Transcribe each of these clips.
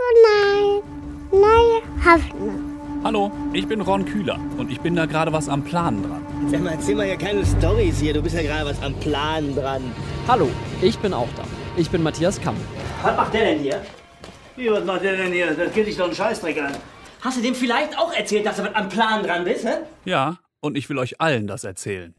Gute Nacht, neue Hoffnung. Hallo, ich bin Ron Kühler und ich bin da gerade was am Planen dran. Sag mal, erzähl mal ja keine Storys hier. Du bist ja gerade was am Plan dran. Hallo, ich bin auch da. Ich bin Matthias Kamm. Was macht der denn hier? Wie, was macht der denn hier? Das geht dich doch einen Scheißdreck an. Hast du dem vielleicht auch erzählt, dass du was am Plan dran bist, hä? Ja, und ich will euch allen das erzählen.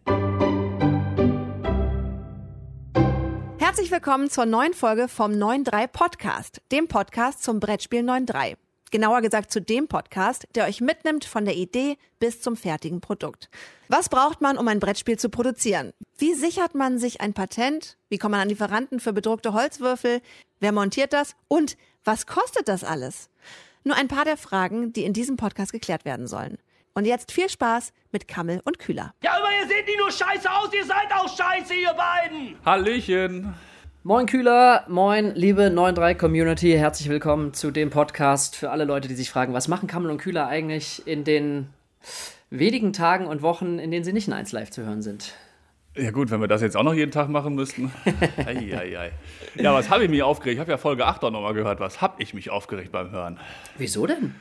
Herzlich willkommen zur neuen Folge vom 9.3 Podcast, dem Podcast zum Brettspiel 9.3. Genauer gesagt zu dem Podcast, der euch mitnimmt von der Idee bis zum fertigen Produkt. Was braucht man, um ein Brettspiel zu produzieren? Wie sichert man sich ein Patent? Wie kommt man an Lieferanten für bedruckte Holzwürfel? Wer montiert das? Und was kostet das alles? Nur ein paar der Fragen, die in diesem Podcast geklärt werden sollen. Und jetzt viel Spaß mit Kammel und Kühler. Ja, aber ihr seht nicht nur scheiße aus, ihr seid auch scheiße, ihr beiden! Hallöchen! Moin Kühler, moin liebe 9.3 Community, herzlich willkommen zu dem Podcast für alle Leute, die sich fragen, was machen Kammel und Kühler eigentlich in den wenigen Tagen und Wochen, in denen sie nicht in 1 Live zu hören sind. Ja gut, wenn wir das jetzt auch noch jeden Tag machen müssten. Eieiei. Ja, was habe ich mich aufgeregt? Ich habe ja Folge 8 auch nochmal gehört. Was habe ich mich aufgeregt beim Hören? Wieso denn?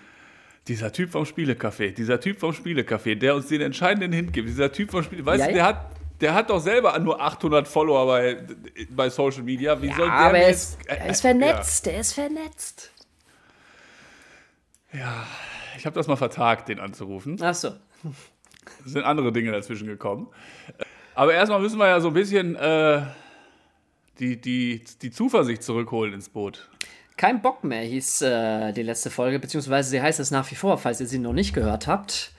Dieser Typ vom Spielecafé, dieser Typ vom Spielecafé, der uns den entscheidenden Hint gibt, dieser Typ vom Spiele, weißt Ja, du, ja. der hat, der hat doch selber nur 800 Follower bei, bei Social Media. Wie soll der aber er jetzt- ist, er ist vernetzt, er ist vernetzt. Ja, ich habe das mal vertagt, den anzurufen. Ach so. Es sind andere Dinge dazwischen gekommen. Aber erstmal müssen wir ja so ein bisschen äh, die, die, die Zuversicht zurückholen ins Boot. Kein Bock mehr hieß äh, die letzte Folge, beziehungsweise sie heißt es nach wie vor, falls ihr sie noch nicht gehört habt.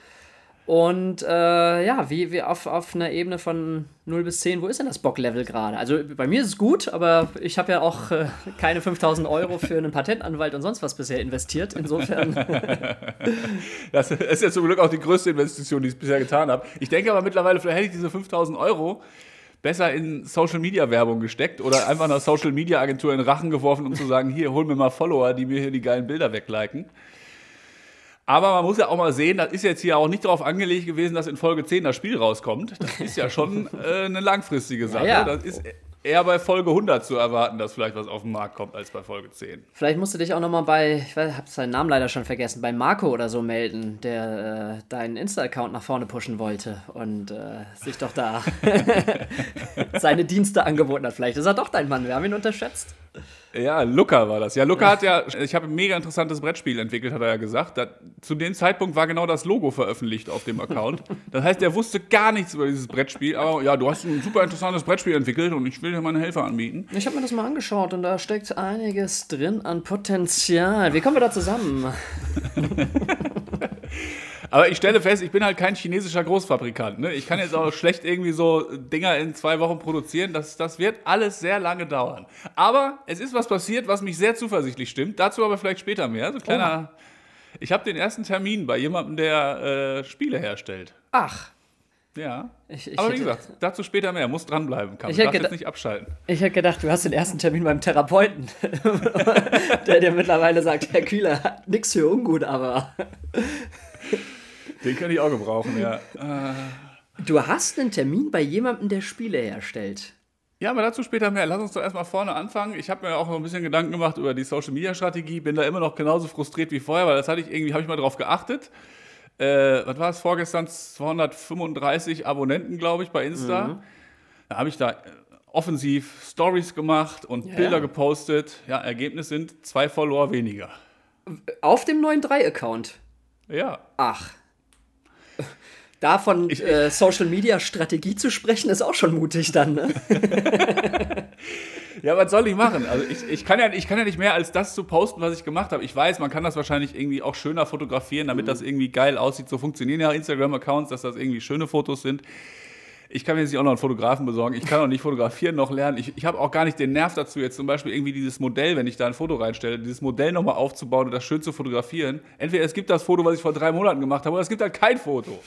Und äh, ja, wie, wie auf, auf einer Ebene von 0 bis 10, wo ist denn das Bock-Level gerade? Also bei mir ist es gut, aber ich habe ja auch äh, keine 5000 Euro für einen Patentanwalt und sonst was bisher investiert. Insofern, Das ist ja zum Glück auch die größte Investition, die ich bisher getan habe. Ich denke aber mittlerweile, vielleicht hätte ich diese 5000 Euro besser in Social Media Werbung gesteckt oder einfach einer Social Media Agentur in den Rachen geworfen, um zu sagen: Hier, hol mir mal Follower, die mir hier die geilen Bilder wegliken. Aber man muss ja auch mal sehen, das ist jetzt hier auch nicht darauf angelegt gewesen, dass in Folge 10 das Spiel rauskommt. Das ist ja schon äh, eine langfristige Sache. Ja, ja. Das ist eher bei Folge 100 zu erwarten, dass vielleicht was auf den Markt kommt, als bei Folge 10. vielleicht musst du dich auch nochmal bei, ich habe seinen Namen leider schon vergessen, bei Marco oder so melden, der äh, deinen Insta-Account nach vorne pushen wollte und äh, sich doch da seine Dienste angeboten hat. Vielleicht ist er doch dein Mann, wir haben ihn unterschätzt. Ja, Luca war das. Ja, Luca hat ja, ich habe ein mega interessantes Brettspiel entwickelt, hat er ja gesagt. Da, zu dem Zeitpunkt war genau das Logo veröffentlicht auf dem Account. Das heißt, er wusste gar nichts über dieses Brettspiel. Aber ja, du hast ein super interessantes Brettspiel entwickelt und ich will dir meine Hilfe anbieten. Ich habe mir das mal angeschaut und da steckt einiges drin an Potenzial. Wie kommen wir da zusammen? Aber ich stelle fest, ich bin halt kein chinesischer Großfabrikant. Ne? Ich kann jetzt auch schlecht irgendwie so Dinger in zwei Wochen produzieren. Das, das wird alles sehr lange dauern. Aber es ist was passiert, was mich sehr zuversichtlich stimmt. Dazu aber vielleicht später mehr. So ein kleiner. Ich habe den ersten Termin bei jemandem, der äh, Spiele herstellt. Ach, Ja. Ich- ich Aber wie gesagt, dazu später mehr. Muss dranbleiben. Kann. Ich darf jetzt nicht abschalten. ich hätte gedacht, du hast den ersten Termin beim Therapeuten, der dir mittlerweile sagt, Herr Kühler hat nichts für ungut, aber Den kann ich auch gebrauchen, ja. Äh, du hast einen Termin bei jemandem, der Spiele herstellt. Ja, aber dazu später mehr. Lass uns doch erstmal vorne anfangen. Ich habe mir auch noch ein bisschen Gedanken gemacht über die Social Media Strategie. Bin da immer noch genauso frustriert wie vorher, weil das hatte ich irgendwie, habe ich mal drauf geachtet. Äh, was war es vorgestern? 235 Abonnenten, glaube ich, bei Insta. Da habe ich da äh, offensiv Stories gemacht und Ja, Bilder ja. gepostet. Ja, Ergebnis sind zwei Follower weniger. Auf dem neuen 3-Account. Ja. Ach. Davon Ich- äh, Social Media Strategie zu sprechen, ist auch schon mutig dann, ne? Ja, was soll ich machen? Also ich, ich, kann ja, ich kann ja nicht mehr als das zu posten, was ich gemacht habe. Ich weiß, man kann das wahrscheinlich irgendwie auch schöner fotografieren, damit das irgendwie geil aussieht. So funktionieren ja Instagram-Accounts, dass das irgendwie schöne Fotos sind. Ich kann mir jetzt nicht auch noch einen Fotografen besorgen. Ich kann auch nicht fotografieren noch lernen. Ich, ich habe auch gar nicht den Nerv dazu, jetzt zum Beispiel irgendwie dieses Modell, wenn ich da ein Foto reinstelle, dieses Modell nochmal aufzubauen und das schön zu fotografieren. Entweder es gibt das Foto, was ich vor drei Monaten gemacht habe, oder es gibt halt kein Foto.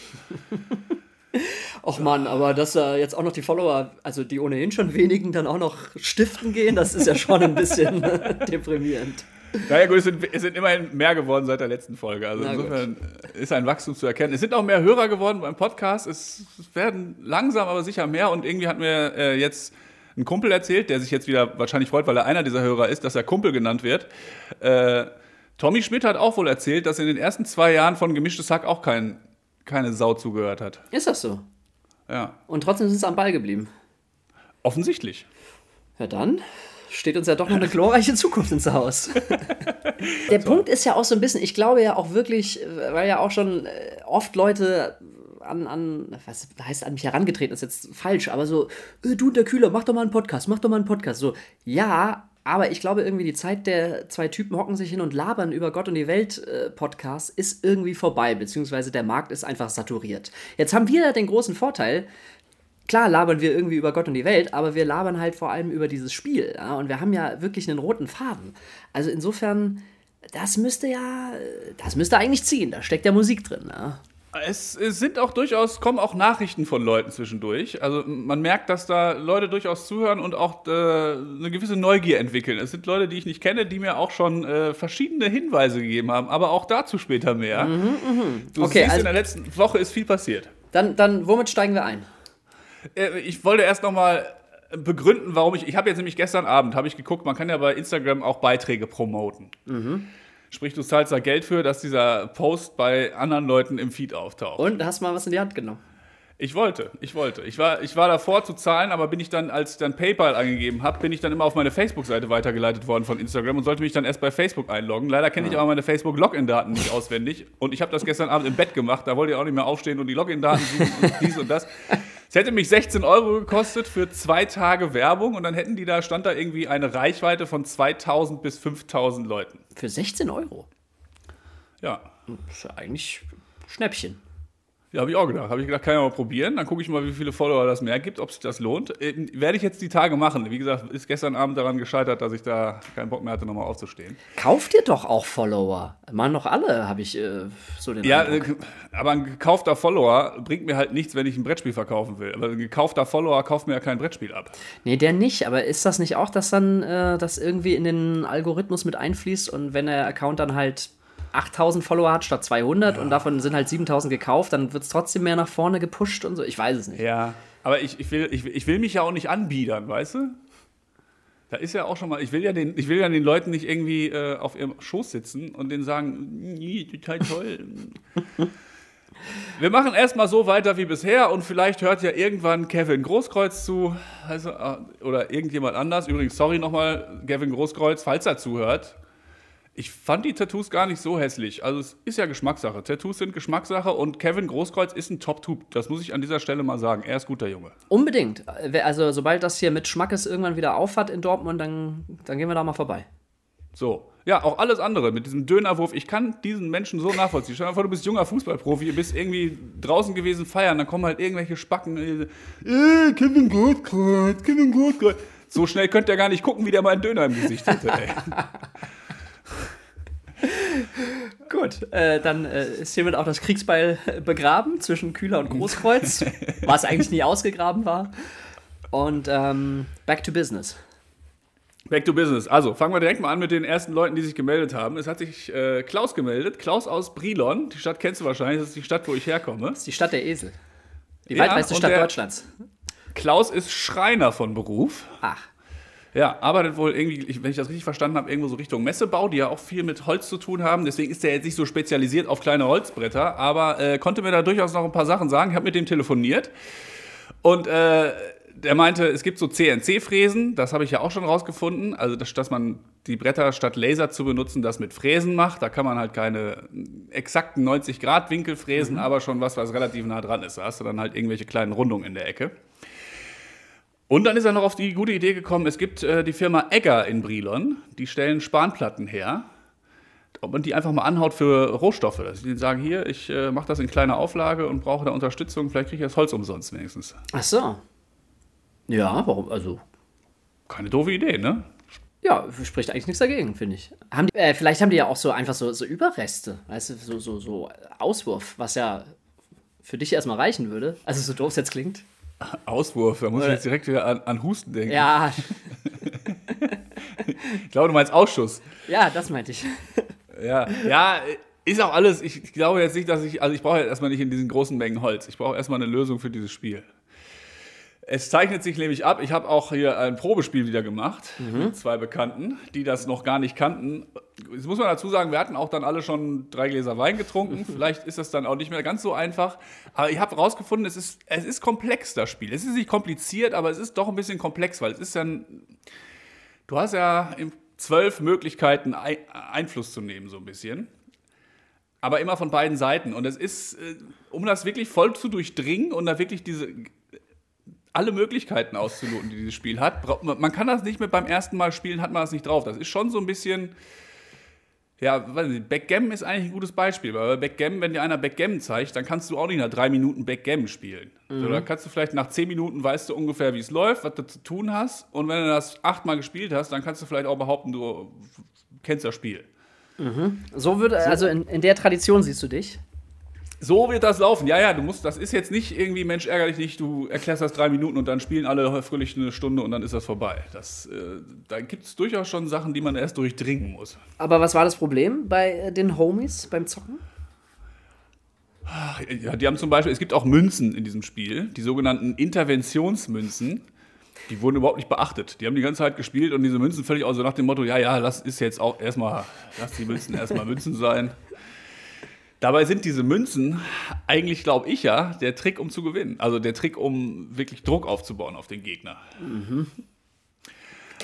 Och Mann, aber dass äh, jetzt auch noch die Follower, also die ohnehin schon wenigen, dann auch noch stiften gehen, das ist ja schon ein bisschen deprimierend. Naja gut, es sind, es sind immerhin mehr geworden seit der letzten Folge. Also Na gut. insofern ist ein Wachstum zu erkennen. Es sind auch mehr Hörer geworden beim Podcast. Es werden langsam, aber sicher mehr. Und irgendwie hat mir äh, jetzt ein Kumpel erzählt, der sich jetzt wieder wahrscheinlich freut, weil er einer dieser Hörer ist, dass er Kumpel genannt wird. Äh, Tommy Schmidt hat auch wohl erzählt, dass in den ersten zwei Jahren von Gemischtes Hack auch kein, keine Sau zugehört hat. Ist das so? Ja, Und trotzdem sind sie am Ball geblieben. offensichtlich. Ja, dann steht uns ja doch noch eine glorreiche Zukunft ins Haus. Der Punkt ist ja auch so ein bisschen, ich glaube ja auch wirklich, weil ja auch schon äh, oft Leute an, an was heißt an mich herangetreten, ist jetzt falsch, aber so, äh, du und der Kühler, mach doch mal einen Podcast, mach doch mal einen Podcast. So, ja, aber ich glaube irgendwie die Zeit der zwei Typen hocken sich hin und labern über Gott und die Welt äh, Podcast ist irgendwie vorbei, beziehungsweise der Markt ist einfach saturiert. Jetzt haben wir den großen Vorteil, klar labern wir irgendwie über Gott und die Welt, aber wir labern halt vor allem über dieses Spiel. Ja? Und wir haben ja wirklich einen roten Faden. Also insofern, das müsste ja, das müsste eigentlich ziehen. Da steckt ja Musik drin. Ja? Es, es sind auch durchaus, kommen auch Nachrichten von Leuten zwischendurch. Also man merkt, dass da Leute durchaus zuhören und auch äh, eine gewisse Neugier entwickeln. Es sind Leute, die ich nicht kenne, die mir auch schon äh, verschiedene Hinweise gegeben haben, aber auch dazu später mehr. Du Mhm, Okay, siehst, also- in der letzten Woche ist viel passiert. Dann, dann, womit steigen wir ein? Äh, Ich wollte erst noch mal begründen, warum ich. Ich habe jetzt nämlich gestern Abend habe ich geguckt, man kann ja bei Instagram auch Beiträge promoten. Sprich, du zahlst da Geld für, dass dieser Post bei anderen Leuten im Feed auftaucht. Und hast mal was in die Hand genommen. Ich wollte, ich wollte. Ich war, ich war davor zu zahlen, aber bin ich dann, als ich dann PayPal angegeben habe, bin ich dann immer auf meine Facebook-Seite weitergeleitet worden von Instagram und sollte mich dann erst bei Facebook einloggen. Leider kenne ich aber meine Facebook-Login-Daten nicht auswendig und ich habe das gestern Abend im Bett gemacht. Da wollte ich auch nicht mehr aufstehen und die Login-Daten suchen und dies und das. Es hätte mich 16 Euro gekostet für zwei Tage Werbung und dann hätten die da, stand da irgendwie eine Reichweite von 2000 bis 5000 Leuten. Für 16 Euro. Ja. Das ist ja eigentlich Schnäppchen. Ja, habe ich auch gedacht. Habe ich gedacht, kann ich mal probieren. Dann gucke ich mal, wie viele Follower das mehr gibt, ob sich das lohnt. Ähm, werde ich jetzt die Tage machen. Wie gesagt, ist gestern Abend daran gescheitert, dass ich da keinen Bock mehr hatte, nochmal aufzustehen. Kauft ihr doch auch Follower. Machen doch alle, habe ich äh, so den Ja, äh, aber ein gekaufter Follower bringt mir halt nichts, wenn ich ein Brettspiel verkaufen will. Aber ein gekaufter Follower kauft mir ja kein Brettspiel ab. Nee, der nicht, aber ist das nicht auch, dass dann äh, das irgendwie in den Algorithmus mit einfließt und wenn der Account dann halt 8000 Follower hat statt 200 und davon sind halt 7000 gekauft, dann wird es trotzdem mehr nach vorne gepusht und so? Ich weiß es nicht. Ja. Aber ich, ich, will, ich, ich will mich ja auch nicht anbiedern, weißt du? Da ist ja auch schon mal, ich will ja den, ich will ja den Leuten nicht irgendwie äh, auf ihrem Schoß sitzen und denen sagen, "Nee, total toll. Wir machen erstmal so weiter wie bisher und vielleicht hört ja irgendwann Kevin Großkreuz zu, also, äh, oder irgendjemand anders. Übrigens, sorry nochmal, Kevin Großkreuz, falls er zuhört. Ich fand die Tattoos gar nicht so hässlich. Also es ist ja Geschmackssache. Tattoos sind Geschmackssache und Kevin Großkreuz ist ein Top-Tube. Das muss ich an dieser Stelle mal sagen. Er ist guter Junge. Unbedingt. Also sobald das hier mit Schmackes irgendwann wieder aufhat in Dortmund, dann, dann gehen wir da mal vorbei. So. Ja, auch alles andere mit diesem Dönerwurf. Ich kann diesen Menschen so nachvollziehen. Stell dir mal vor, du bist junger Fußballprofi, bist irgendwie draußen gewesen feiern, dann kommen halt irgendwelche Spacken. Äh, Kevin Großkreuz, Kevin Großkreuz. So schnell könnt ihr gar nicht gucken, wie der meinen Döner im Gesicht hätte, ey. Gut, äh, dann äh, ist hiermit auch das Kriegsbeil begraben zwischen Kühler und Großkreuz, was eigentlich nie ausgegraben war. Und ähm, back to business. Back to business. Also, fangen wir direkt mal an mit den ersten Leuten, die sich gemeldet haben. Es hat sich äh, Klaus gemeldet. Klaus aus Brilon. Die Stadt kennst du wahrscheinlich. Das ist die Stadt, wo ich herkomme. Das ist die Stadt der Esel. Die Ja, weitreichste Stadt Deutschlands. Klaus ist Schreiner von Beruf. Ach, Ja, arbeitet wohl irgendwie, wenn ich das richtig verstanden habe, irgendwo so Richtung Messebau, die ja auch viel mit Holz zu tun haben. Deswegen ist er jetzt nicht so spezialisiert auf kleine Holzbretter, aber äh, konnte mir da durchaus noch ein paar Sachen sagen. Ich habe mit dem telefoniert und äh, der meinte, es gibt so CNC-Fräsen, das habe ich ja auch schon rausgefunden. Also, dass, dass man die Bretter statt Laser zu benutzen, das mit Fräsen macht. Da kann man halt keine exakten 90-Grad-Winkel fräsen, aber schon was, was relativ nah dran ist. Da hast du dann halt irgendwelche kleinen Rundungen in der Ecke. Und dann ist er noch auf die gute Idee gekommen, es gibt äh, die Firma Egger in Brilon, die stellen Spanplatten her. Ob man die einfach mal anhaut für Rohstoffe. Dass die sagen, hier, ich äh, mache das in kleiner Auflage und brauche da Unterstützung, vielleicht kriege ich das Holz umsonst wenigstens. ach so. Ja, warum? Also, Keine doofe Idee, ne? ja, spricht eigentlich nichts dagegen, finde ich. Haben die, äh, vielleicht haben die ja auch so einfach so, so Überreste, weißt du, so, so, so Auswurf, was ja für dich erstmal reichen würde. Also, so doof es jetzt klingt. Auswurf, da muss ich jetzt direkt wieder an, an Husten denken. Ja, Ich glaube, du meinst Ausschuss. ja, das meinte ich. Ja, ja, ist auch alles. Ich glaube jetzt nicht, dass ich, also ich brauche jetzt erstmal nicht in diesen großen Mengen Holz. Ich brauche erstmal eine Lösung für dieses Spiel. Es zeichnet sich nämlich ab, ich habe auch hier ein Probespiel wieder gemacht mit zwei Bekannten, die das noch gar nicht kannten. Jetzt muss man dazu sagen, wir hatten auch dann alle schon drei Gläser Wein getrunken. Vielleicht ist das dann auch nicht mehr ganz so einfach. Aber ich habe herausgefunden, es ist, es ist komplex, das Spiel. Es ist nicht kompliziert, aber es ist doch ein bisschen komplex, weil es ist dann. Du hast ja zwölf Möglichkeiten, Ei- Einfluss zu nehmen, so ein bisschen aber immer von beiden Seiten. Und es ist, äh, um das wirklich voll zu durchdringen und da wirklich diese alle Möglichkeiten auszuloten, die dieses Spiel hat. Man kann das nicht mit beim ersten Mal spielen, hat man das nicht drauf. Das ist schon so ein bisschen, ja, weiß nicht, Backgammon ist eigentlich ein gutes Beispiel, weil bei Backgammon, wenn dir einer Backgammon zeigt, dann kannst du auch nicht nach drei Minuten Backgammon spielen. So, da kannst du vielleicht nach zehn Minuten weißt du ungefähr, wie es läuft, was du zu tun hast. Und wenn du das achtmal gespielt hast, dann kannst du vielleicht auch behaupten, du kennst das Spiel. So würde, also in, in der Tradition siehst du dich. So wird das laufen. Ja, ja, du musst, das ist jetzt nicht irgendwie, Mensch, ärgerlich nicht, du erklärst das drei Minuten und dann spielen alle fröhlich eine Stunde und dann ist das vorbei. Das, äh, da gibt es durchaus schon Sachen, die man erst durchdringen muss. Aber was war das Problem bei äh, den Homies beim Zocken? Ja, die haben zum Beispiel, es gibt auch Münzen in diesem Spiel, die sogenannten Interventionsmünzen. Die wurden überhaupt nicht beachtet. Die haben die ganze Zeit gespielt und diese Münzen völlig auch so nach dem Motto, ja, ja, lass ist jetzt auch erstmal, lass die Münzen erstmal Münzen sein. Dabei sind diese Münzen eigentlich, glaube ich ja, der Trick, um zu gewinnen. Also der Trick, um wirklich Druck aufzubauen auf den Gegner.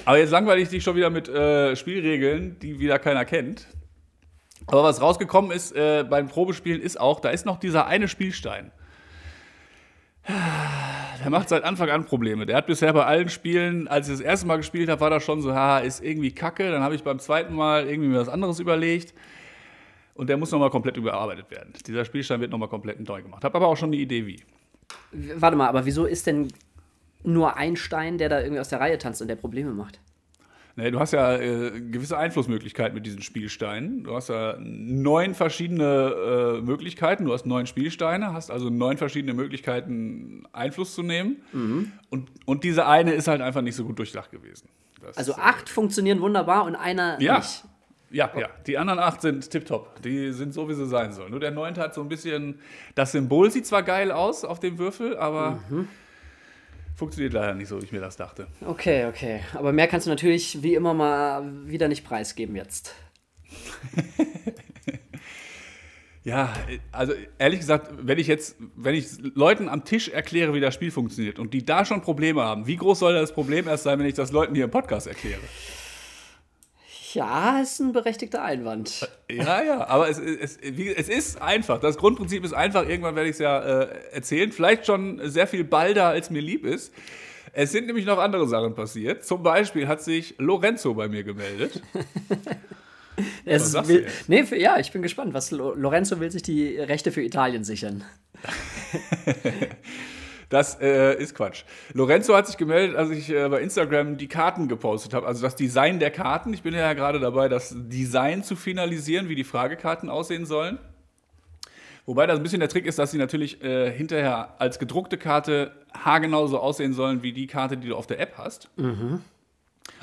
Aber jetzt langweile ich dich schon wieder mit äh, Spielregeln, die wieder keiner kennt. Aber was rausgekommen ist äh, beim Probespielen ist auch, da ist noch dieser eine Spielstein. Der macht seit Anfang an Probleme. Der hat bisher bei allen Spielen, als ich das erste Mal gespielt habe, war das schon so, ha, ist irgendwie kacke. Dann habe ich beim zweiten Mal irgendwie mir was anderes überlegt. Und der muss nochmal komplett überarbeitet werden. Dieser Spielstein wird nochmal komplett neu gemacht. Habe aber auch schon eine Idee, wie. Warte mal, aber wieso ist denn nur ein Stein, der da irgendwie aus der Reihe tanzt und der Probleme macht? Nee, du hast ja äh, gewisse Einflussmöglichkeiten mit diesen Spielsteinen. Du hast ja neun verschiedene äh, Möglichkeiten. Du hast neun Spielsteine, hast also neun verschiedene Möglichkeiten, Einfluss zu nehmen. Und, und diese eine ist halt einfach nicht so gut durchdacht gewesen. Das, Also acht funktionieren wunderbar und einer ja. nicht. Ja, ja. Die anderen acht sind tipptopp. Die sind so, wie sie sein sollen. Nur der neunte hat so ein bisschen. Das Symbol sieht zwar geil aus auf dem Würfel, aber funktioniert leider nicht so, wie ich mir das dachte. Okay, okay. Aber mehr kannst du natürlich wie immer mal wieder nicht preisgeben jetzt. Ja, also ehrlich gesagt, wenn ich jetzt, wenn ich Leuten am Tisch erkläre, wie das Spiel funktioniert und die da schon Probleme haben, wie groß soll das Problem erst sein, wenn ich das Leuten hier im Podcast erkläre? Ja, ist ein berechtigter Einwand. Ja, ja, aber es, es, es ist einfach. Das Grundprinzip ist einfach. Irgendwann werde ich es ja äh, erzählen. Vielleicht schon sehr viel balder, als mir lieb ist. Es sind nämlich noch andere Sachen passiert. Zum Beispiel hat sich Lorenzo bei mir gemeldet. Es du will, nee, für, ja, ich bin gespannt. Was Lo- Lorenzo will sich die Rechte für Italien sichern. Das äh, ist Quatsch. Lorenzo hat sich gemeldet, als ich äh, bei Instagram die Karten gepostet habe. Also das Design der Karten. Ich bin ja gerade dabei, das Design zu finalisieren, wie die Fragekarten aussehen sollen. Wobei das ein bisschen der Trick ist, dass sie natürlich äh, hinterher als gedruckte Karte haargenau so aussehen sollen wie die Karte, die du auf der App hast.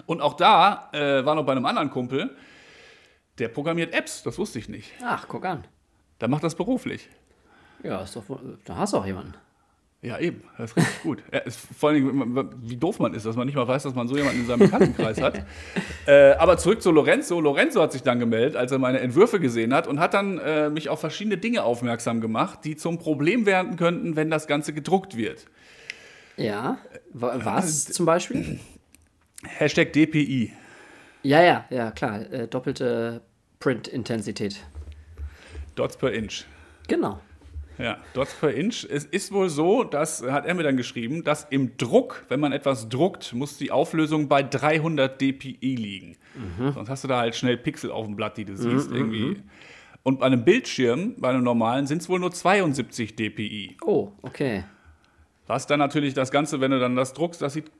Und auch da äh, war noch bei einem anderen Kumpel, der programmiert Apps, das wusste ich nicht. Ach, guck an. Der macht das beruflich. Ja, ist doch, da hast du auch jemanden. Ja, eben. Das ist richtig gut. Ja, ist, vor allem, wie doof man ist, dass man nicht mal weiß, dass man so jemanden in seinem Bekanntenkreis hat. Äh, aber zurück zu Lorenzo. Lorenzo hat sich dann gemeldet, als er meine Entwürfe gesehen hat und hat dann äh, mich auf verschiedene Dinge aufmerksam gemacht, die zum Problem werden könnten, wenn das Ganze gedruckt wird. Ja. Wa- Was zum Beispiel? Hashtag DPI. Ja, ja, ja, klar. Äh, doppelte Print-Intensität. Dots per Inch. Genau. Ja, Dots per Inch. Es ist wohl so, das hat er mir dann geschrieben, dass im Druck, wenn man etwas druckt, muss die Auflösung bei 300 dpi liegen. Sonst hast du da halt schnell Pixel auf dem Blatt, die du siehst irgendwie. Und bei einem Bildschirm, bei einem normalen, sind es wohl nur 72 dpi. Oh, okay. Was dann natürlich das Ganze, wenn du dann das druckst, das sieht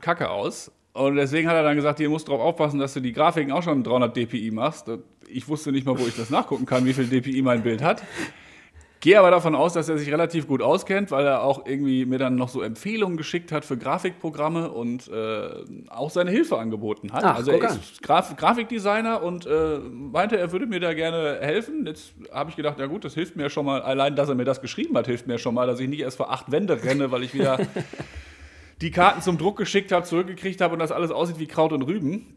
kacke aus. Und deswegen hat er dann gesagt, hier musst drauf aufpassen, dass du die Grafiken auch schon 300 dpi machst. Ich wusste nicht mal, wo ich das nachgucken kann, wie viel dpi mein Bild hat. Gehe aber davon aus, dass er sich relativ gut auskennt, weil er auch irgendwie mir dann noch so Empfehlungen geschickt hat für Grafikprogramme und äh, auch seine Hilfe angeboten hat. Ach, also er ist Graf Grafikdesigner und äh, meinte, er würde mir da gerne helfen. Jetzt habe ich gedacht, ja gut, das hilft mir schon mal. Allein, dass er mir das geschrieben hat, hilft mir schon mal, dass ich nicht erst vor acht Wände renne, weil ich wieder die Karten zum Druck geschickt habe, zurückgekriegt habe und das alles aussieht wie Kraut und Rüben.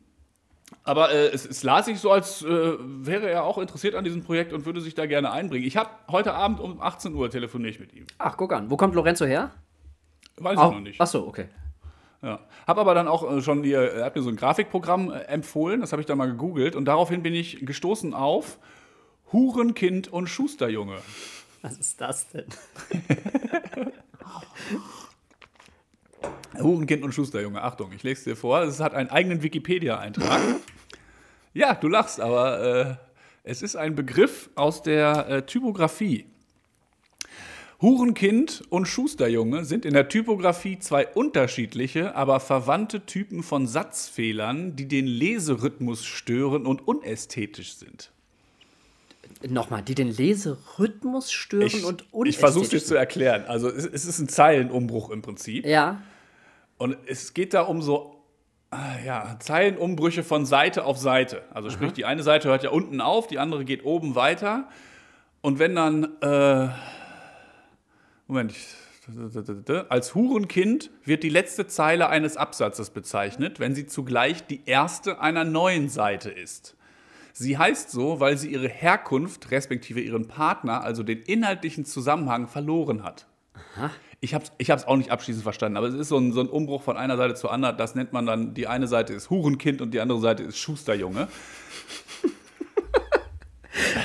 Aber äh, es, es las sich so, als äh, wäre er auch interessiert an diesem Projekt und würde sich da gerne einbringen. Ich habe heute Abend um 18 Uhr telefoniere ich mit ihm. Ach, guck an. Wo kommt Lorenzo her? Weiß Ach, ich noch nicht. ach so, okay. Ja. Hab aber dann auch äh, schon er hat mir so ein Grafikprogramm äh, empfohlen, das habe ich dann mal gegoogelt und daraufhin bin ich gestoßen auf Hurenkind und Schusterjunge. Was ist das denn? Hurenkind und Schusterjunge, Achtung, ich lese es dir vor. Es hat einen eigenen Wikipedia-Eintrag. Ja, du lachst, aber äh, es ist ein Begriff aus der äh, Typografie. Hurenkind und Schusterjunge sind in der Typografie zwei unterschiedliche, aber verwandte Typen von Satzfehlern, die den Leserhythmus stören und unästhetisch sind. Nochmal, die den Leserhythmus stören Ich, und ich versuche es dir unästhetisch zu erklären. Also es, es ist ein Zeilenumbruch im Prinzip. Ja, Und es geht da um so ja, Zeilenumbrüche von Seite auf Seite. Also sprich, die eine Seite hört ja unten auf, die andere geht oben weiter. Und wenn dann, äh, Moment, als Hurenkind wird die letzte Zeile eines Absatzes bezeichnet, wenn sie zugleich die erste einer neuen Seite ist. Sie heißt so, weil sie ihre Herkunft, respektive ihren Partner, also den inhaltlichen Zusammenhang verloren hat. Ich habe es ich hab's auch nicht abschließend verstanden, aber es ist so ein, so ein Umbruch von einer Seite zur anderen. Das nennt man dann, die eine Seite ist Hurenkind und die andere Seite ist Schusterjunge.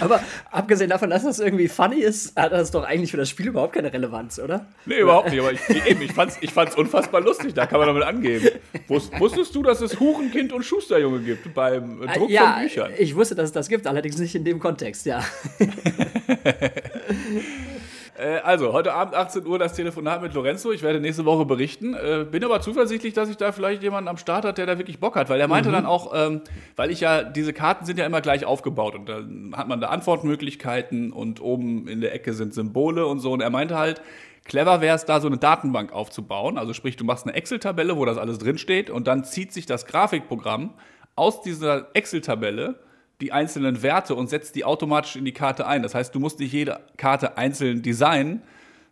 aber abgesehen davon, dass das irgendwie funny ist, hat das doch eigentlich für das Spiel überhaupt keine Relevanz, oder? Nee, überhaupt nicht, aber ich, eben, ich fand's, ich fand's unfassbar lustig, da kann man damit angeben. Wus, wusstest du, dass es Hurenkind und Schusterjunge gibt beim äh, Druck ja, von Büchern? ich wusste, dass es das gibt, allerdings nicht in dem Kontext, ja. Äh, also, heute Abend 18 Uhr das Telefonat mit Lorenzo. Ich werde nächste Woche berichten. Äh, bin aber zuversichtlich, dass ich da vielleicht jemanden am Start hat, der da wirklich Bock hat. Weil er meinte dann auch, ähm, weil ich ja, diese Karten sind ja immer gleich aufgebaut und dann hat man da Antwortmöglichkeiten und oben in der Ecke sind Symbole und so. Und er meinte halt, clever wäre es da so eine Datenbank aufzubauen. Also sprich, du machst eine Excel-Tabelle, wo das alles drinsteht und dann zieht sich das Grafikprogramm aus dieser Excel-Tabelle die einzelnen Werte und setzt die automatisch in die Karte ein. Das heißt, du musst nicht jede Karte einzeln designen,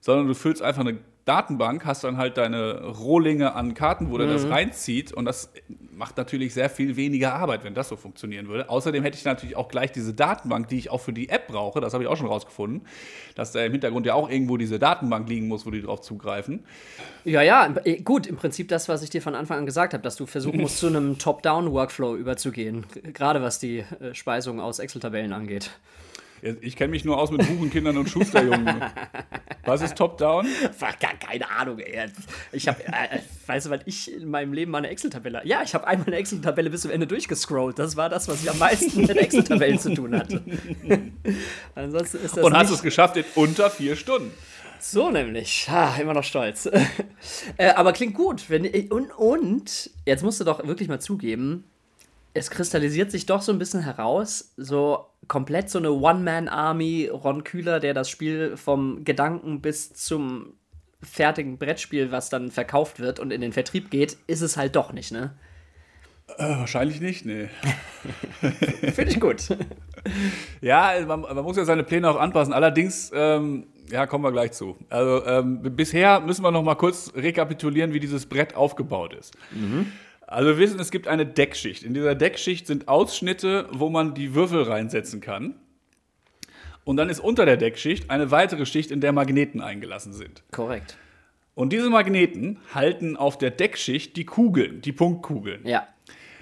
sondern du füllst einfach eine Datenbank, hast dann halt deine Rohlinge an Karten, wo der das reinzieht und das macht natürlich sehr viel weniger Arbeit, wenn das so funktionieren würde. Außerdem hätte ich natürlich auch gleich diese Datenbank, die ich auch für die App brauche, das habe ich auch schon rausgefunden, dass da im Hintergrund ja auch irgendwo diese Datenbank liegen muss, wo die drauf zugreifen. Ja, ja, äh, gut, im Prinzip das, was ich dir von Anfang an gesagt habe, dass du versuchen musst, zu einem Top-Down-Workflow überzugehen, gerade was die äh, Speisung aus Excel-Tabellen angeht. Ich kenne mich nur aus mit Buchenkindern und Schusterjungen. Was ist Top-Down? Keine Ahnung, ey. Ich habe, äh, weißt du, weil ich in meinem Leben mal eine Excel-Tabelle. Ja, ich habe einmal eine Excel-Tabelle bis zum Ende durchgescrollt. Das war das, was ich am meisten mit Excel-Tabellen zu tun hatte. Ansonsten ist das Und hast es geschafft in unter vier Stunden. so nämlich. Ah, immer noch stolz. äh, aber klingt gut. Wenn, und, und jetzt musst du doch wirklich mal zugeben, es kristallisiert sich doch so ein bisschen heraus, so komplett so eine One-Man-Army, Ron Kühler, der das Spiel vom Gedanken bis zum fertigen Brettspiel, was dann verkauft wird und in den Vertrieb geht, ist es halt doch nicht, ne? Äh, wahrscheinlich nicht, nee. Finde ich gut. Ja, man, man muss ja seine Pläne auch anpassen. Allerdings, ähm, ja, kommen wir gleich zu. Also ähm, bisher müssen wir noch mal kurz rekapitulieren, wie dieses Brett aufgebaut ist. Also wir wissen, es gibt eine Deckschicht. In dieser Deckschicht sind Ausschnitte, wo man die Würfel reinsetzen kann. Und dann ist unter der Deckschicht eine weitere Schicht, in der Magneten eingelassen sind. Korrekt. Und diese Magneten halten auf der Deckschicht die Kugeln, die Punktkugeln. Ja.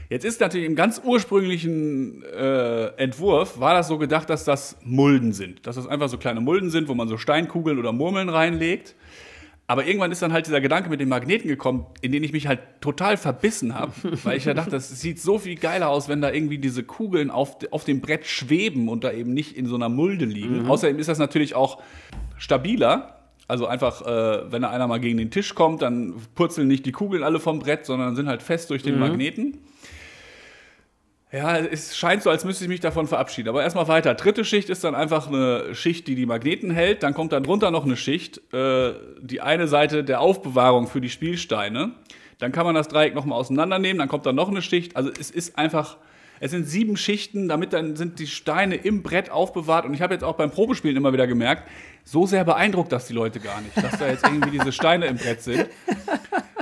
Jetzt ist natürlich im ganz ursprünglichen äh, Entwurf war das so gedacht, dass das Mulden sind. Dass das einfach so kleine Mulden sind, wo man so Steinkugeln oder Murmeln reinlegt. Aber irgendwann ist dann halt dieser Gedanke mit den Magneten gekommen, in den ich mich halt total verbissen habe, weil ich ja dachte, das sieht so viel geiler aus, wenn da irgendwie diese Kugeln auf, auf dem Brett schweben und da eben nicht in so einer Mulde liegen. Außerdem ist das natürlich auch stabiler. Also einfach, äh, wenn da einer mal gegen den Tisch kommt, dann purzeln nicht die Kugeln alle vom Brett, sondern sind halt fest durch den Magneten. Ja, es scheint so, als müsste ich mich davon verabschieden. Aber erstmal weiter. Dritte Schicht ist dann einfach eine Schicht, die die Magneten hält. Dann kommt dann drunter noch eine Schicht, äh, die eine Seite der Aufbewahrung für die Spielsteine. Dann kann man das Dreieck nochmal auseinandernehmen. Dann kommt dann noch eine Schicht. Also es ist einfach, es sind sieben Schichten, damit dann sind die Steine im Brett aufbewahrt. Und ich habe jetzt auch beim Probespielen immer wieder gemerkt, so sehr beeindruckt das die Leute gar nicht, dass da jetzt irgendwie diese Steine im Brett sind.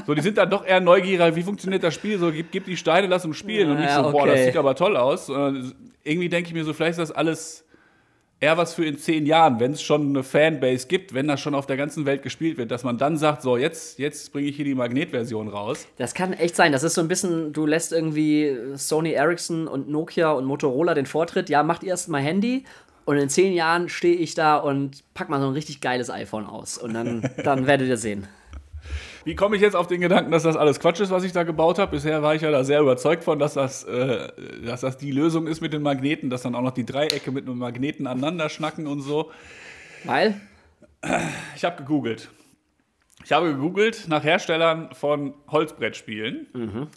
So, die sind dann doch eher neugierig, wie funktioniert das Spiel? So, gib, gib die Steine, lass uns spielen. und nicht Ja, so, boah, das okay. sieht aber toll aus. Irgendwie denke ich mir so, vielleicht ist das alles eher was für in zehn Jahren, wenn es schon eine Fanbase gibt, wenn das schon auf der ganzen Welt gespielt wird, dass man dann sagt, so, jetzt, jetzt bringe ich hier die Magnetversion raus. Das kann echt sein. Das ist so ein bisschen, du lässt irgendwie Sony Ericsson und Nokia und Motorola den Vortritt. Ja, macht erst mal Handy und in zehn Jahren stehe ich da und pack mal so ein richtig geiles iPhone aus. Und dann, dann werdet ihr sehen. Wie komme ich jetzt auf den Gedanken, dass das alles Quatsch ist, was ich da gebaut habe? Bisher war ich ja da sehr überzeugt von, dass das, äh, dass das die Lösung ist mit den Magneten, dass dann auch noch die Dreiecke mit einem Magneten aneinander schnacken und so. Weil, Ich habe gegoogelt. Ich habe gegoogelt nach Herstellern von Holzbrettspielen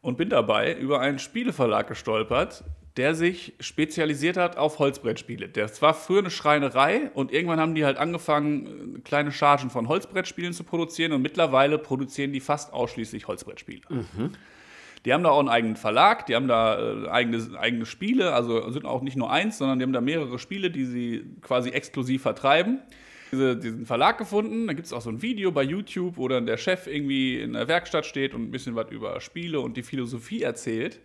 und bin dabei über einen Spieleverlag gestolpert, der sich spezialisiert hat auf Holzbrettspiele. Das war früher eine Schreinerei und irgendwann haben die halt angefangen, kleine Chargen von Holzbrettspielen zu produzieren und mittlerweile produzieren die fast ausschließlich Holzbrettspiele. Die haben da auch einen eigenen Verlag, die haben da äh, eigene, eigene Spiele, also sind auch nicht nur eins, sondern die haben da mehrere Spiele, die sie quasi exklusiv vertreiben. Diese, diesen Verlag gefunden, da gibt es auch so ein Video bei YouTube, wo dann der Chef irgendwie in der Werkstatt steht und ein bisschen was über Spiele und die Philosophie erzählt.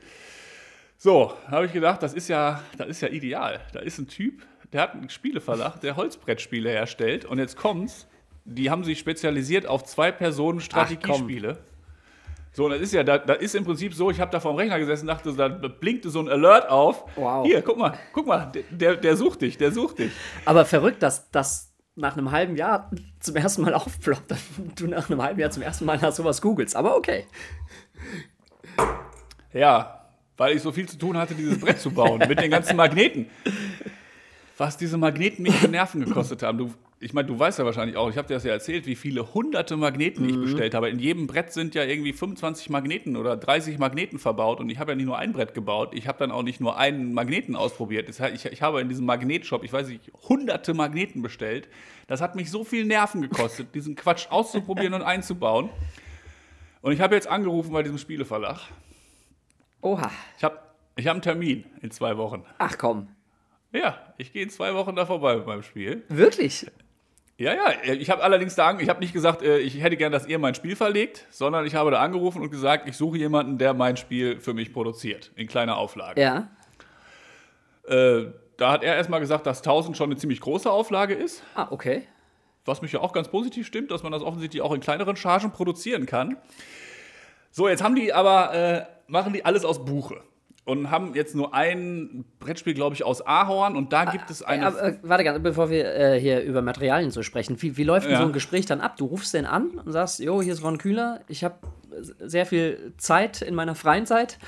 So, habe ich gedacht, das ist ja, das ist ja ideal. Da ist ein Typ, der hat einen Spieleverlag, der Holzbrettspiele herstellt und jetzt kommt's, die haben sich spezialisiert auf zwei Personen Strategiespiele. So, und das ist ja, da, da ist im Prinzip so, ich habe da vor dem Rechner gesessen, dachte, da blinkte so ein Alert auf. Wow. Hier, guck mal, guck mal, der, der sucht dich, der sucht dich. aber verrückt, dass das nach einem halben Jahr zum ersten Mal aufploppt, dass du nach einem halben Jahr zum ersten Mal nach sowas googelst. Aber okay. Ja, weil ich so viel zu tun hatte, dieses Brett zu bauen mit den ganzen Magneten. Was diese Magneten mich für Nerven gekostet haben. Du, ich meine, du weißt ja wahrscheinlich auch, ich habe dir das ja erzählt, wie viele hunderte Magneten ich bestellt habe. In jedem Brett sind ja irgendwie 25 Magneten oder 30 Magneten verbaut und ich habe ja nicht nur ein Brett gebaut, ich habe dann auch nicht nur einen Magneten ausprobiert. Ich, ich habe in diesem Magnetshop, ich weiß nicht, hunderte Magneten bestellt. Das hat mich so viel Nerven gekostet, diesen Quatsch auszuprobieren und einzubauen. Und ich habe jetzt angerufen bei diesem Spieleverlag. Oha. Ich habe ich hab einen Termin in zwei Wochen. Ach komm. Ja, ich gehe in zwei Wochen da vorbei mit meinem Spiel. Wirklich? Ja, ja, ich habe allerdings da, ange- ich habe nicht gesagt, äh, ich hätte gern, dass ihr mein Spiel verlegt, sondern ich habe da angerufen und gesagt, ich suche jemanden, der mein Spiel für mich produziert, in kleiner Auflage. Ja. Äh, da hat er erstmal gesagt, dass 1000 schon eine ziemlich große Auflage ist, Ah, okay. was mich ja auch ganz positiv stimmt, dass man das offensichtlich auch in kleineren Chargen produzieren kann. So, jetzt haben die aber, äh, machen die alles aus Buche. Und haben jetzt nur ein Brettspiel, glaube ich, aus Ahorn. Und da gibt es eine. Aber, äh, warte ganz, bevor wir äh, hier über Materialien so sprechen. Wie, wie läuft denn Ja. so ein Gespräch dann ab? Du rufst den an und sagst, jo, hier ist Ron Kühler, ich habe sehr viel Zeit in meiner freien Zeit.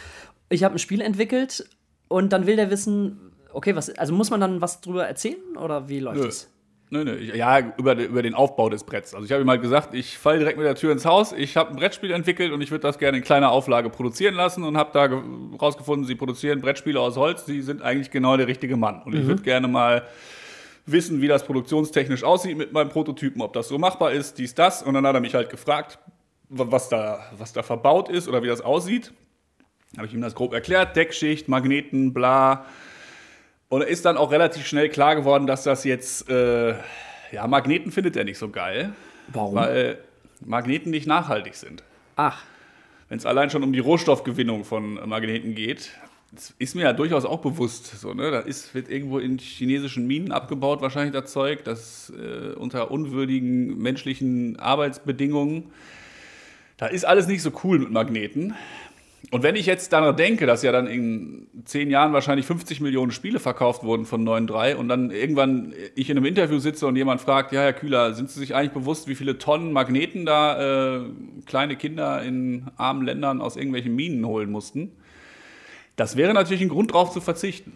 Ich habe ein Spiel entwickelt und dann will der wissen, okay, was, also muss man dann was drüber erzählen oder wie läuft Nö. das? Nö, nö, ich- ja, über, über den Aufbau des Bretts. Also ich habe ihm halt gesagt, ich falle direkt mit der Tür ins Haus, ich habe ein Brettspiel entwickelt und ich würde das gerne in kleiner Auflage produzieren lassen und habe da ge- rausgefunden, sie produzieren Brettspiele aus Holz, sie sind eigentlich genau der richtige Mann. Und ich würde gerne mal wissen, wie das produktionstechnisch aussieht mit meinem Prototypen, ob das so machbar ist, dies, das. Und dann hat er mich halt gefragt, wa- was da, was da verbaut ist oder wie das aussieht. Habe ich ihm das grob erklärt, Deckschicht, Magneten, bla. Und ist dann auch relativ schnell klar geworden, dass das jetzt, äh, ja, Magneten findet er nicht so geil, Warum? weil Magneten nicht nachhaltig sind. Ach, Wenn es allein schon um die Rohstoffgewinnung von Magneten geht, das ist mir ja durchaus auch bewusst. So, ne? Da ist, wird irgendwo in chinesischen Minen abgebaut, wahrscheinlich das Zeug, das äh, unter unwürdigen menschlichen Arbeitsbedingungen. Da ist alles nicht so cool mit Magneten. Und wenn ich jetzt daran denke, dass ja dann in zehn Jahren wahrscheinlich 50 Millionen Spiele verkauft wurden von 9.3 und dann irgendwann ich in einem Interview sitze und jemand fragt, ja, Herr Kühler, sind Sie sich eigentlich bewusst, wie viele Tonnen Magneten da äh, kleine Kinder in armen Ländern aus irgendwelchen Minen holen mussten? Das wäre natürlich ein Grund, darauf zu verzichten.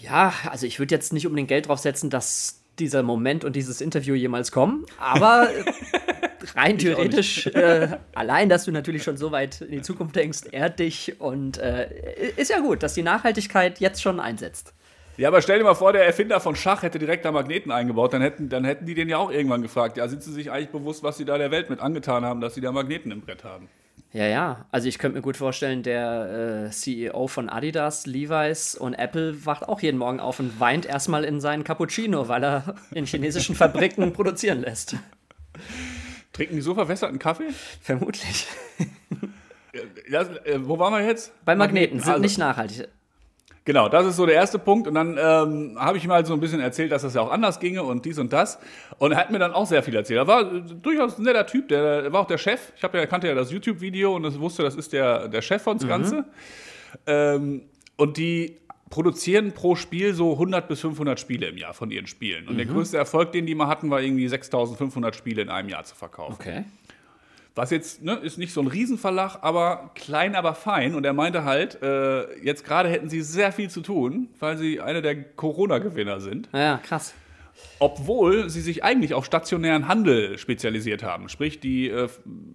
ja, also ich würde jetzt nicht unbedingt Geld drauf setzen, dass dieser Moment und dieses Interview jemals kommen, aber rein theoretisch, äh, allein, dass du natürlich schon so weit in die Zukunft denkst, ehrt dich und äh, ist ja gut, dass die Nachhaltigkeit jetzt schon einsetzt. Ja, aber stell dir mal vor, der Erfinder von Schach hätte direkt da Magneten eingebaut, dann hätten, dann hätten die den ja auch irgendwann gefragt, ja, sind Sie sich eigentlich bewusst, was Sie da der Welt mit angetan haben, dass Sie da Magneten im Brett haben? Ja, ja. Also ich könnte mir gut vorstellen, der äh, CEO von Adidas, Levi's und Apple wacht auch jeden Morgen auf und weint erstmal in seinen Cappuccino, weil er in chinesischen Fabriken produzieren lässt. Trinken die so verwässerten Kaffee? Vermutlich. Ja, äh, wo waren wir jetzt? Bei Magneten sind Also, nicht nachhaltig. Genau, das ist so der erste Punkt. Und dann ähm, habe ich ihm halt so ein bisschen erzählt, dass das ja auch anders ginge und dies und das. Und er hat mir dann auch sehr viel erzählt. Er war äh, durchaus ein netter Typ, der, der war auch der Chef. Ich ja, kannte ja das YouTube-Video und das wusste, das ist der, der Chef von das Ganze. Ähm, und die produzieren pro Spiel so 100 bis 500 Spiele im Jahr von ihren Spielen. Und der größte Erfolg, den die mal hatten, war irgendwie 6500 Spiele in einem Jahr zu verkaufen. Okay. Was jetzt ne, ist nicht so ein Riesenverlag, aber klein, aber fein. Und er meinte halt, äh, jetzt gerade hätten sie sehr viel zu tun, weil sie einer der Corona-Gewinner sind. Ja, krass. Obwohl sie sich eigentlich auf stationären Handel spezialisiert haben. Sprich, die äh,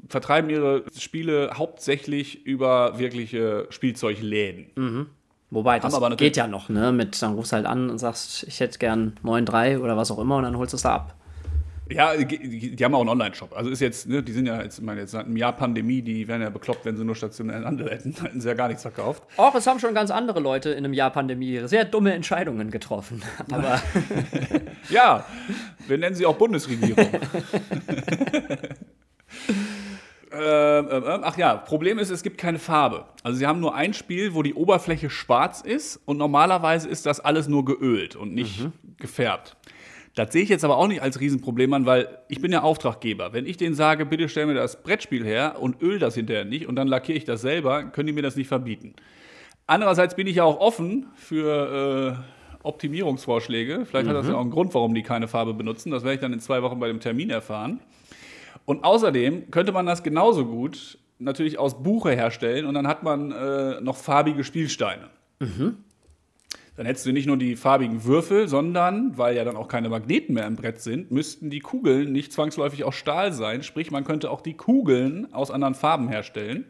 vertreiben ihre Spiele hauptsächlich über wirkliche Spielzeugläden. Wobei, das aber geht ja noch, ne? Mit, dann rufst du halt an und sagst, ich hätte gern 9,3 oder was auch immer und dann holst du es da ab. Ja, die, die haben auch einen Online-Shop. Also ist jetzt, ne, die sind ja jetzt, ich meine, jetzt seit einem Jahr Pandemie, die wären ja bekloppt, wenn sie nur stationären Handel hätten. Hätten sie ja gar nichts verkauft. Auch es haben schon ganz andere Leute in einem Jahr Pandemie sehr dumme Entscheidungen getroffen. Aber Ja, wir nennen sie auch Bundesregierung. Ähm, ähm, ähm, ach ja, Problem ist, es gibt keine Farbe. Also sie haben nur ein Spiel, wo die Oberfläche schwarz ist und normalerweise ist das alles nur geölt und nicht gefärbt. Das sehe ich jetzt aber auch nicht als Riesenproblem an, weil ich bin ja Auftraggeber. Wenn ich denen sage, bitte stell mir das Brettspiel her und öl das hinterher nicht und dann lackiere ich das selber, können die mir das nicht verbieten. Andererseits bin ich ja auch offen für äh, Optimierungsvorschläge. Vielleicht hat das ja auch einen Grund, warum die keine Farbe benutzen. Das werde ich dann in zwei Wochen bei dem Termin erfahren. Und außerdem könnte man das genauso gut natürlich aus Buche herstellen und dann hat man äh, noch farbige Spielsteine. Dann hättest du nicht nur die farbigen Würfel, sondern, weil ja dann auch keine Magneten mehr im Brett sind, müssten die Kugeln nicht zwangsläufig aus Stahl sein. Sprich, man könnte auch die Kugeln aus anderen Farben herstellen.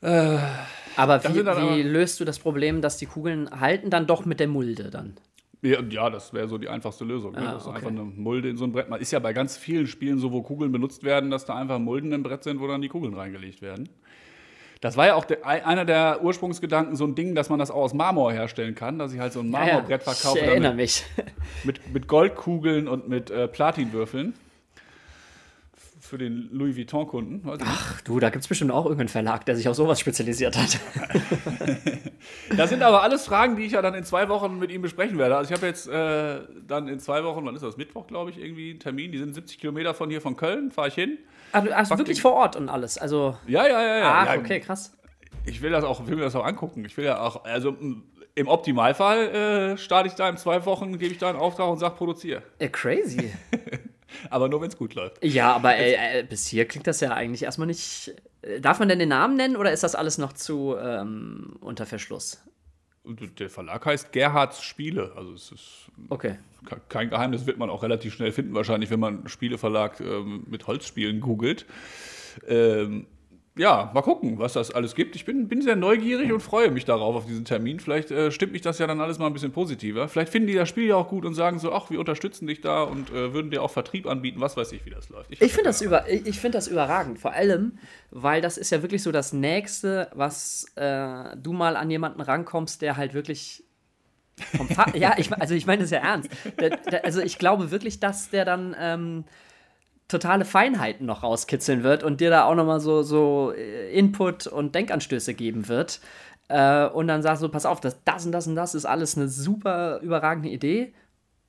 Aber wie, sind dann wie aber- löst du das Problem, dass die Kugeln halten dann doch mit der Mulde dann? Ja, ja das wäre so die einfachste Lösung. Ne? Ah, das ist okay. einfach eine Mulde in so ein Brett. Man ist ja bei ganz vielen Spielen so, wo Kugeln benutzt werden, dass da einfach Mulden im Brett sind, wo dann die Kugeln reingelegt werden. Das war ja auch der, ein- einer der Ursprungsgedanken, so ein Ding, dass man das auch aus Marmor herstellen kann, dass ich halt so ein Marmorbrett verkaufe ich erinnere mit, mich. mit, mit Goldkugeln und mit äh, Platinwürfeln. Für den Louis Vuitton-Kunden. Ach du, da gibt es bestimmt auch irgendeinen Verlag, der sich auf sowas spezialisiert hat. Das sind aber alles Fragen, die ich ja dann in zwei Wochen mit ihm besprechen werde. Also ich habe jetzt äh, dann in zwei Wochen, wann ist das? Mittwoch, glaube ich, irgendwie einen Termin. Die sind 70 Kilometer von hier von Köln, fahre ich hin. Also, also wirklich vor Ort und alles. Also, Ja, ja, ja, ja. ach, okay, krass. Ich will das auch, will mir das auch angucken. Ich will ja auch, also im Optimalfall äh, starte ich da in zwei Wochen, gebe ich da einen Auftrag und sage, produziere. Äh, crazy. Aber nur, wenn es gut läuft. ja, aber äh, äh, bis hier klingt das ja eigentlich erstmal nicht. Äh, Darf man denn den Namen nennen oder ist das alles noch zu ähm, unter Verschluss? Der Verlag heißt Gerhards Spiele. Also es ist Okay. ke- kein Geheimnis, wird man auch relativ schnell finden, wahrscheinlich, wenn man einen Spieleverlag ähm, mit Holzspielen googelt. Ähm, ja, mal gucken, was das alles gibt. Ich bin, bin sehr neugierig und freue mich darauf, auf diesen Termin. Vielleicht äh, stimmt mich das ja dann alles mal ein bisschen positiver. Vielleicht finden die das Spiel ja auch gut und sagen so, ach, wir unterstützen dich da und äh, würden dir auch Vertrieb anbieten, was weiß ich, wie das läuft. Ich finde das, über, ich ich find das überragend. Vor allem, weil das ist ja wirklich so das Nächste, was äh, du mal an jemanden rankommst, der halt wirklich. Vom Fa ja, ich, also ich meine das ja ernst. Der, der, also ich glaube wirklich, dass der dann ähm, totale Feinheiten noch rauskitzeln wird und dir da auch nochmal so, so äh, Input und Denkanstöße geben wird. Äh, und dann sagst du, pass auf, das, das und das und das ist alles eine super überragende Idee.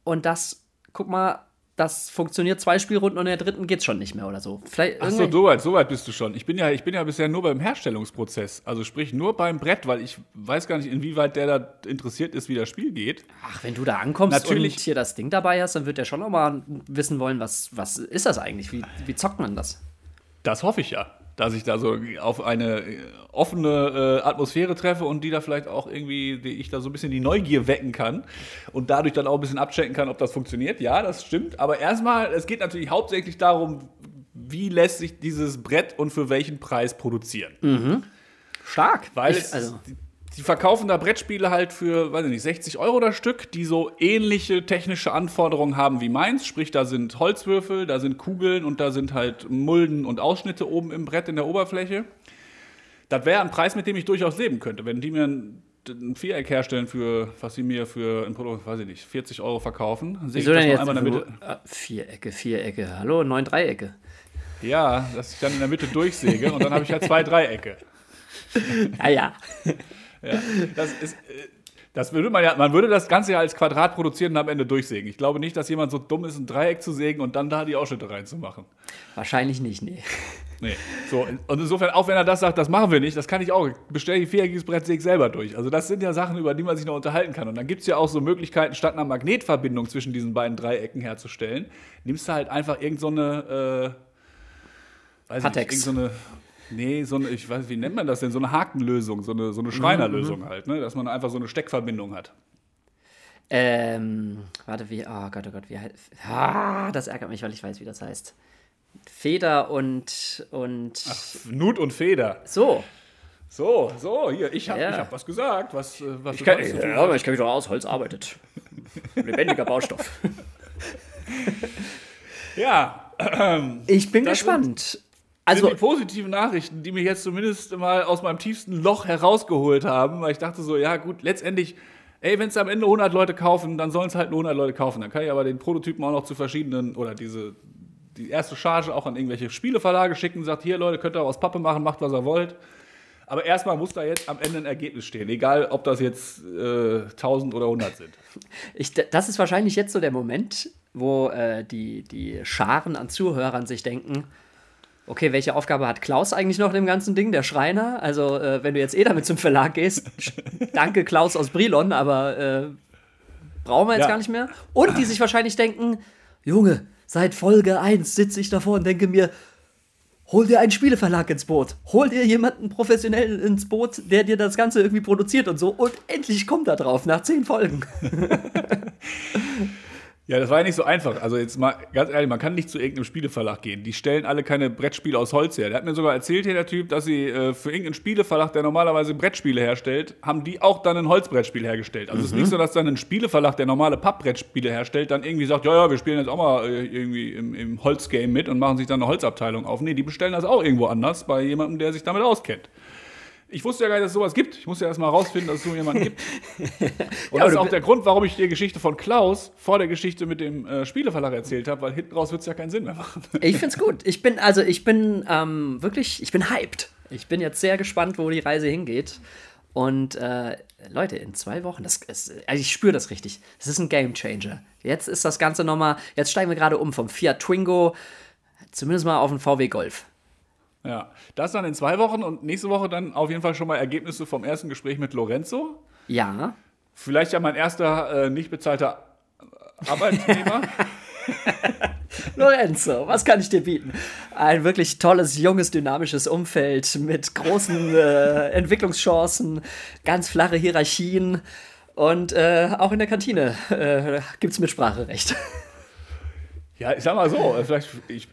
Und das, guck mal, das funktioniert zwei Spielrunden und in der dritten geht's schon nicht mehr oder so. Vielleicht Ach so, so weit, so weit bist du schon. Ich bin ja, ich bin ja bisher nur beim Herstellungsprozess. Also sprich nur beim Brett, weil ich weiß gar nicht, inwieweit der da interessiert ist, wie das Spiel geht. Ach, wenn du da ankommst Natürlich. und hier das Ding dabei hast, dann wird der schon noch mal wissen wollen, was, was ist das eigentlich? Wie, wie zockt man das? Das hoffe ich ja, dass ich da so auf eine äh, offene äh, Atmosphäre treffe und die da vielleicht auch irgendwie, die ich da so ein bisschen die Neugier wecken kann und dadurch dann auch ein bisschen abchecken kann, ob das funktioniert. Ja, das stimmt. Aber erstmal, es geht natürlich hauptsächlich darum, wie lässt sich dieses Brett und für welchen Preis produzieren. Stark. Weil ich, es, also, die, die verkaufen da Brettspiele halt für, weiß ich nicht, 60 Euro das Stück, die so ähnliche technische Anforderungen haben wie meins. Sprich, da sind Holzwürfel, da sind Kugeln und da sind halt Mulden und Ausschnitte oben im Brett in der Oberfläche. Das wäre ein Preis, mit dem ich durchaus leben könnte. Wenn die mir ein Viereck herstellen für, was sie mir für ein Produkt, weiß ich nicht, 40 Euro verkaufen. Sehe ich das jetzt? einmal in der Mitte. Ah, Vierecke, Vierecke. Hallo, neun Dreiecke. Ja, dass ich dann in der Mitte durchsäge und dann habe ich halt zwei Dreiecke. Ah ja. Das ist. äh, Das würde man ja, man würde das Ganze ja als Quadrat produzieren und am Ende durchsägen. Ich glaube nicht, dass jemand so dumm ist, ein Dreieck zu sägen und dann da die Ausschnitte reinzumachen. Wahrscheinlich nicht, nee. Nee. So, und insofern, auch wenn er das sagt, das machen wir nicht, das kann ich auch. Bestell die viereckiges Brett, säg selber durch. Also, das sind ja Sachen, über die man sich noch unterhalten kann. Und dann gibt es ja auch so Möglichkeiten, statt einer Magnetverbindung zwischen diesen beiden Dreiecken herzustellen, nimmst du halt einfach irgend so eine, äh, weiß Patex. ich nicht, irgend so nee, so eine, ich weiß, wie nennt man das denn? So eine Hakenlösung, so eine, so eine Schreinerlösung halt, ne? Dass man einfach so eine Steckverbindung hat. Ähm, warte, wie, oh Gott, oh Gott, wie heißt, ah, das ärgert mich, weil ich weiß, wie das heißt. Feder und, und, Nut und Feder. so. So, so, hier, ich habe Ja. ich hab was gesagt, was, äh, was Ich kann, tun ja, ich kenne mich doch aus, Holz arbeitet. Lebendiger Baustoff. Ja, Ich bin Das gespannt. Also die positiven Nachrichten, die mir jetzt zumindest mal aus meinem tiefsten Loch herausgeholt haben, weil ich dachte so, ja gut, letztendlich, ey, wenn es am Ende 100 Leute kaufen, dann sollen es halt nur 100 Leute kaufen. Dann kann ich aber den Prototypen auch noch zu verschiedenen oder diese die erste Charge auch an irgendwelche Spieleverlage schicken, sagt hier Leute, könnt ihr aus Pappe machen, macht was ihr wollt. Aber erstmal muss da jetzt am Ende ein Ergebnis stehen, egal ob das jetzt äh, 1000 oder 100 sind. ich, das ist wahrscheinlich jetzt so der Moment, wo äh, die, die Scharen an Zuhörern sich denken, okay, welche Aufgabe hat Klaus eigentlich noch in dem ganzen Ding, der Schreiner? Also, äh, wenn du jetzt eh damit zum Verlag gehst, danke Klaus aus Brilon, aber äh, brauchen wir jetzt Ja. gar nicht mehr. Und die sich wahrscheinlich denken, Junge, seit Folge 1 sitze ich davor und denke mir, hol dir einen Spieleverlag ins Boot. Hol dir jemanden professionell ins Boot, der dir das Ganze irgendwie produziert und so. Und endlich kommt er drauf, nach zehn Folgen. Ja, das war ja nicht so einfach. Also jetzt mal ganz ehrlich, man kann nicht zu irgendeinem Spieleverlag gehen. Die stellen alle keine Brettspiele aus Holz her. Der hat mir sogar erzählt hier der Typ, dass sie äh, für irgendeinen Spieleverlag, der normalerweise Brettspiele herstellt, haben die auch dann ein Holzbrettspiel hergestellt. Also es ist nicht so, dass dann ein Spieleverlag, der normale Pappbrettspiele herstellt, dann irgendwie sagt, ja, ja, wir spielen jetzt auch mal äh, irgendwie im, im Holzgame mit und machen sich dann eine Holzabteilung auf. Nee, die bestellen das auch irgendwo anders bei jemandem, der sich damit auskennt. Ich wusste ja gar nicht, dass es sowas gibt. Ich musste ja erst mal rausfinden, dass es so jemanden gibt. Und Ja, das ist auch der Grund, warum ich die Geschichte von Klaus vor der Geschichte mit dem äh, Spieleverlag erzählt habe, weil hinten raus wird es ja keinen Sinn mehr machen. Ich find's gut. Ich bin, also ich bin ähm, wirklich, ich bin hyped. Ich bin jetzt sehr gespannt, wo die Reise hingeht. Und äh, Leute, in zwei Wochen, das ist, also ich spüre das richtig. Das ist ein Game Changer. Jetzt ist das Ganze nochmal, jetzt steigen wir gerade um vom Fiat Twingo zumindest mal auf den VW Golf. Ja, das dann in zwei Wochen und nächste Woche dann auf jeden Fall schon mal Ergebnisse vom ersten Gespräch mit Lorenzo. Ja, Vielleicht ja mein erster äh, nicht bezahlter Arbeitnehmer. Lorenzo, was kann ich dir bieten? Ein wirklich tolles, junges, dynamisches Umfeld mit großen äh, Entwicklungschancen, ganz flache Hierarchien und äh, auch in der Kantine äh, gibt es Mitspracherecht. ja, ich sag mal so, äh, vielleicht, ich,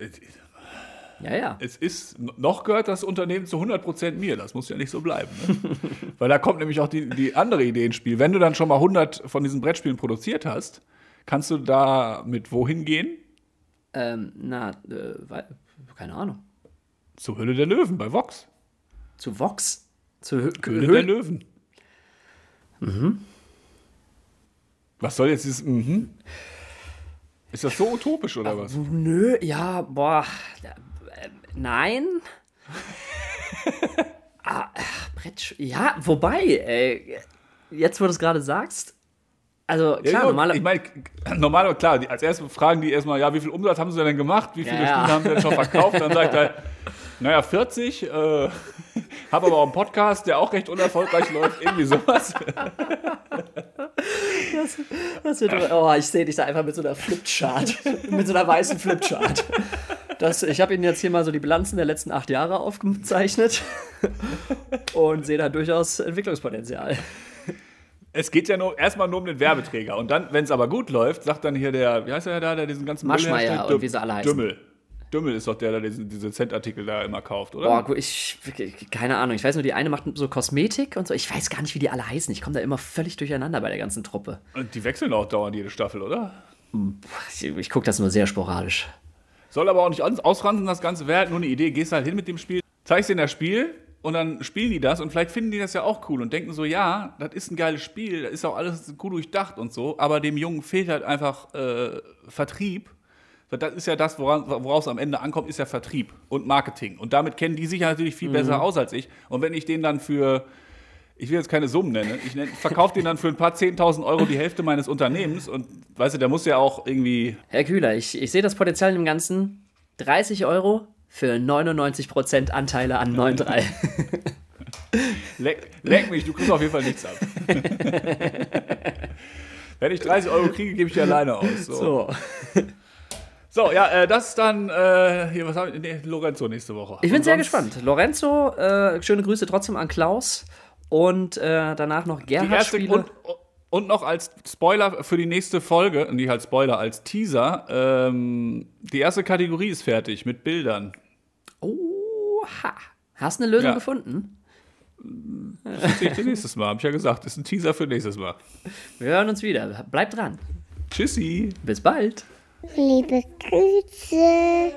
Ja, ja. es ist, noch gehört das Unternehmen zu 100% mir, das muss ja nicht so bleiben. Ne? Weil da kommt nämlich auch die, die andere Idee ins Spiel. Wenn du dann schon mal 100 von diesen Brettspielen produziert hast, kannst du da mit wohin gehen? Ähm, na, äh, keine Ahnung. Zur Höhle der Löwen bei Vox. Zu Vox? Zu Hö Höhle Höhl- der Löwen. Mhm. Was soll jetzt dieses Mhm? Ist das so utopisch oder was? Nö, ja, boah. Äh, nein. ah, ach, Brett. Ja, wobei, ey, jetzt, wo du es gerade sagst. Also, klar, ja, normale. Ich meine, normal, klar, die, als erstes fragen die erstmal, ja, wie viel Umsatz haben sie denn gemacht? Wie viele Ja, ja. Spiele haben sie denn schon verkauft? Dann sagt er, naja, 40, äh, habe aber auch einen Podcast, der auch recht unerfolgreich läuft, irgendwie sowas. Das wird, oh, ich sehe dich da einfach mit so einer Flipchart. mit so einer weißen Flipchart. Das, ich habe Ihnen jetzt hier mal so die Bilanzen der letzten acht Jahre aufgezeichnet und sehe da durchaus Entwicklungspotenzial. Es geht ja nur erstmal nur um den Werbeträger. Und dann, wenn es aber gut läuft, sagt dann hier der, wie heißt der da, der diesen ganzen herstellt? und wie sie alle heißen. Dümmel. Dümmel ist doch der, der diesen, diese Centartikel da immer kauft, oder? Boah, gut, ich, keine Ahnung. Ich weiß nur, die eine macht so Kosmetik und so. Ich weiß gar nicht, wie die alle heißen. Ich komme da immer völlig durcheinander bei der ganzen Truppe. Und die wechseln auch dauernd jede Staffel, oder? Ich, ich gucke das nur sehr sporadisch. Soll aber auch nicht aus- ausranzen, das Ganze wäre halt nur eine Idee. Gehst halt hin mit dem Spiel, zeigst dir das Spiel und dann spielen die das und vielleicht finden die das ja auch cool und denken so, ja, das ist ein geiles Spiel, das ist auch alles gut durchdacht und so, aber dem Jungen fehlt halt einfach äh, Vertrieb. Das ist ja das, woraus es am Ende ankommt, ist ja Vertrieb und Marketing. Und damit kennen die sich ja natürlich viel besser aus als ich. Und wenn ich den dann für, ich will jetzt keine Summen nennen, ich nenn- verkaufe den dann für ein paar 10.000 Euro die Hälfte meines Unternehmens und weißt du, der muss ja auch irgendwie Herr Kühler, ich, ich sehe das Potenzial im Ganzen. 30 Euro für 99% Anteile an 9,3. Leck, leck mich, du kriegst auf jeden Fall nichts ab. Wenn ich 30 Euro kriege, gebe ich die alleine aus. So, so. So. ja, äh, das ist dann äh, hier, was haben wir? Nee, Lorenzo nächste Woche. Ich bin sehr gespannt. Lorenzo, äh, schöne Grüße trotzdem an Klaus. Und äh, danach noch Gerhard Spiele. und, und noch als Spoiler für die nächste Folge, nicht als Spoiler, als Teaser, ähm, die erste Kategorie ist fertig mit Bildern. Oha. Hast du eine Lösung Ja. gefunden? Das sehe ich dir nächstes Mal, habe ich ja gesagt. Ist ein Teaser für nächstes Mal. Wir hören uns wieder. Bleibt dran. Tschüssi. Bis bald. Liebe Grüße.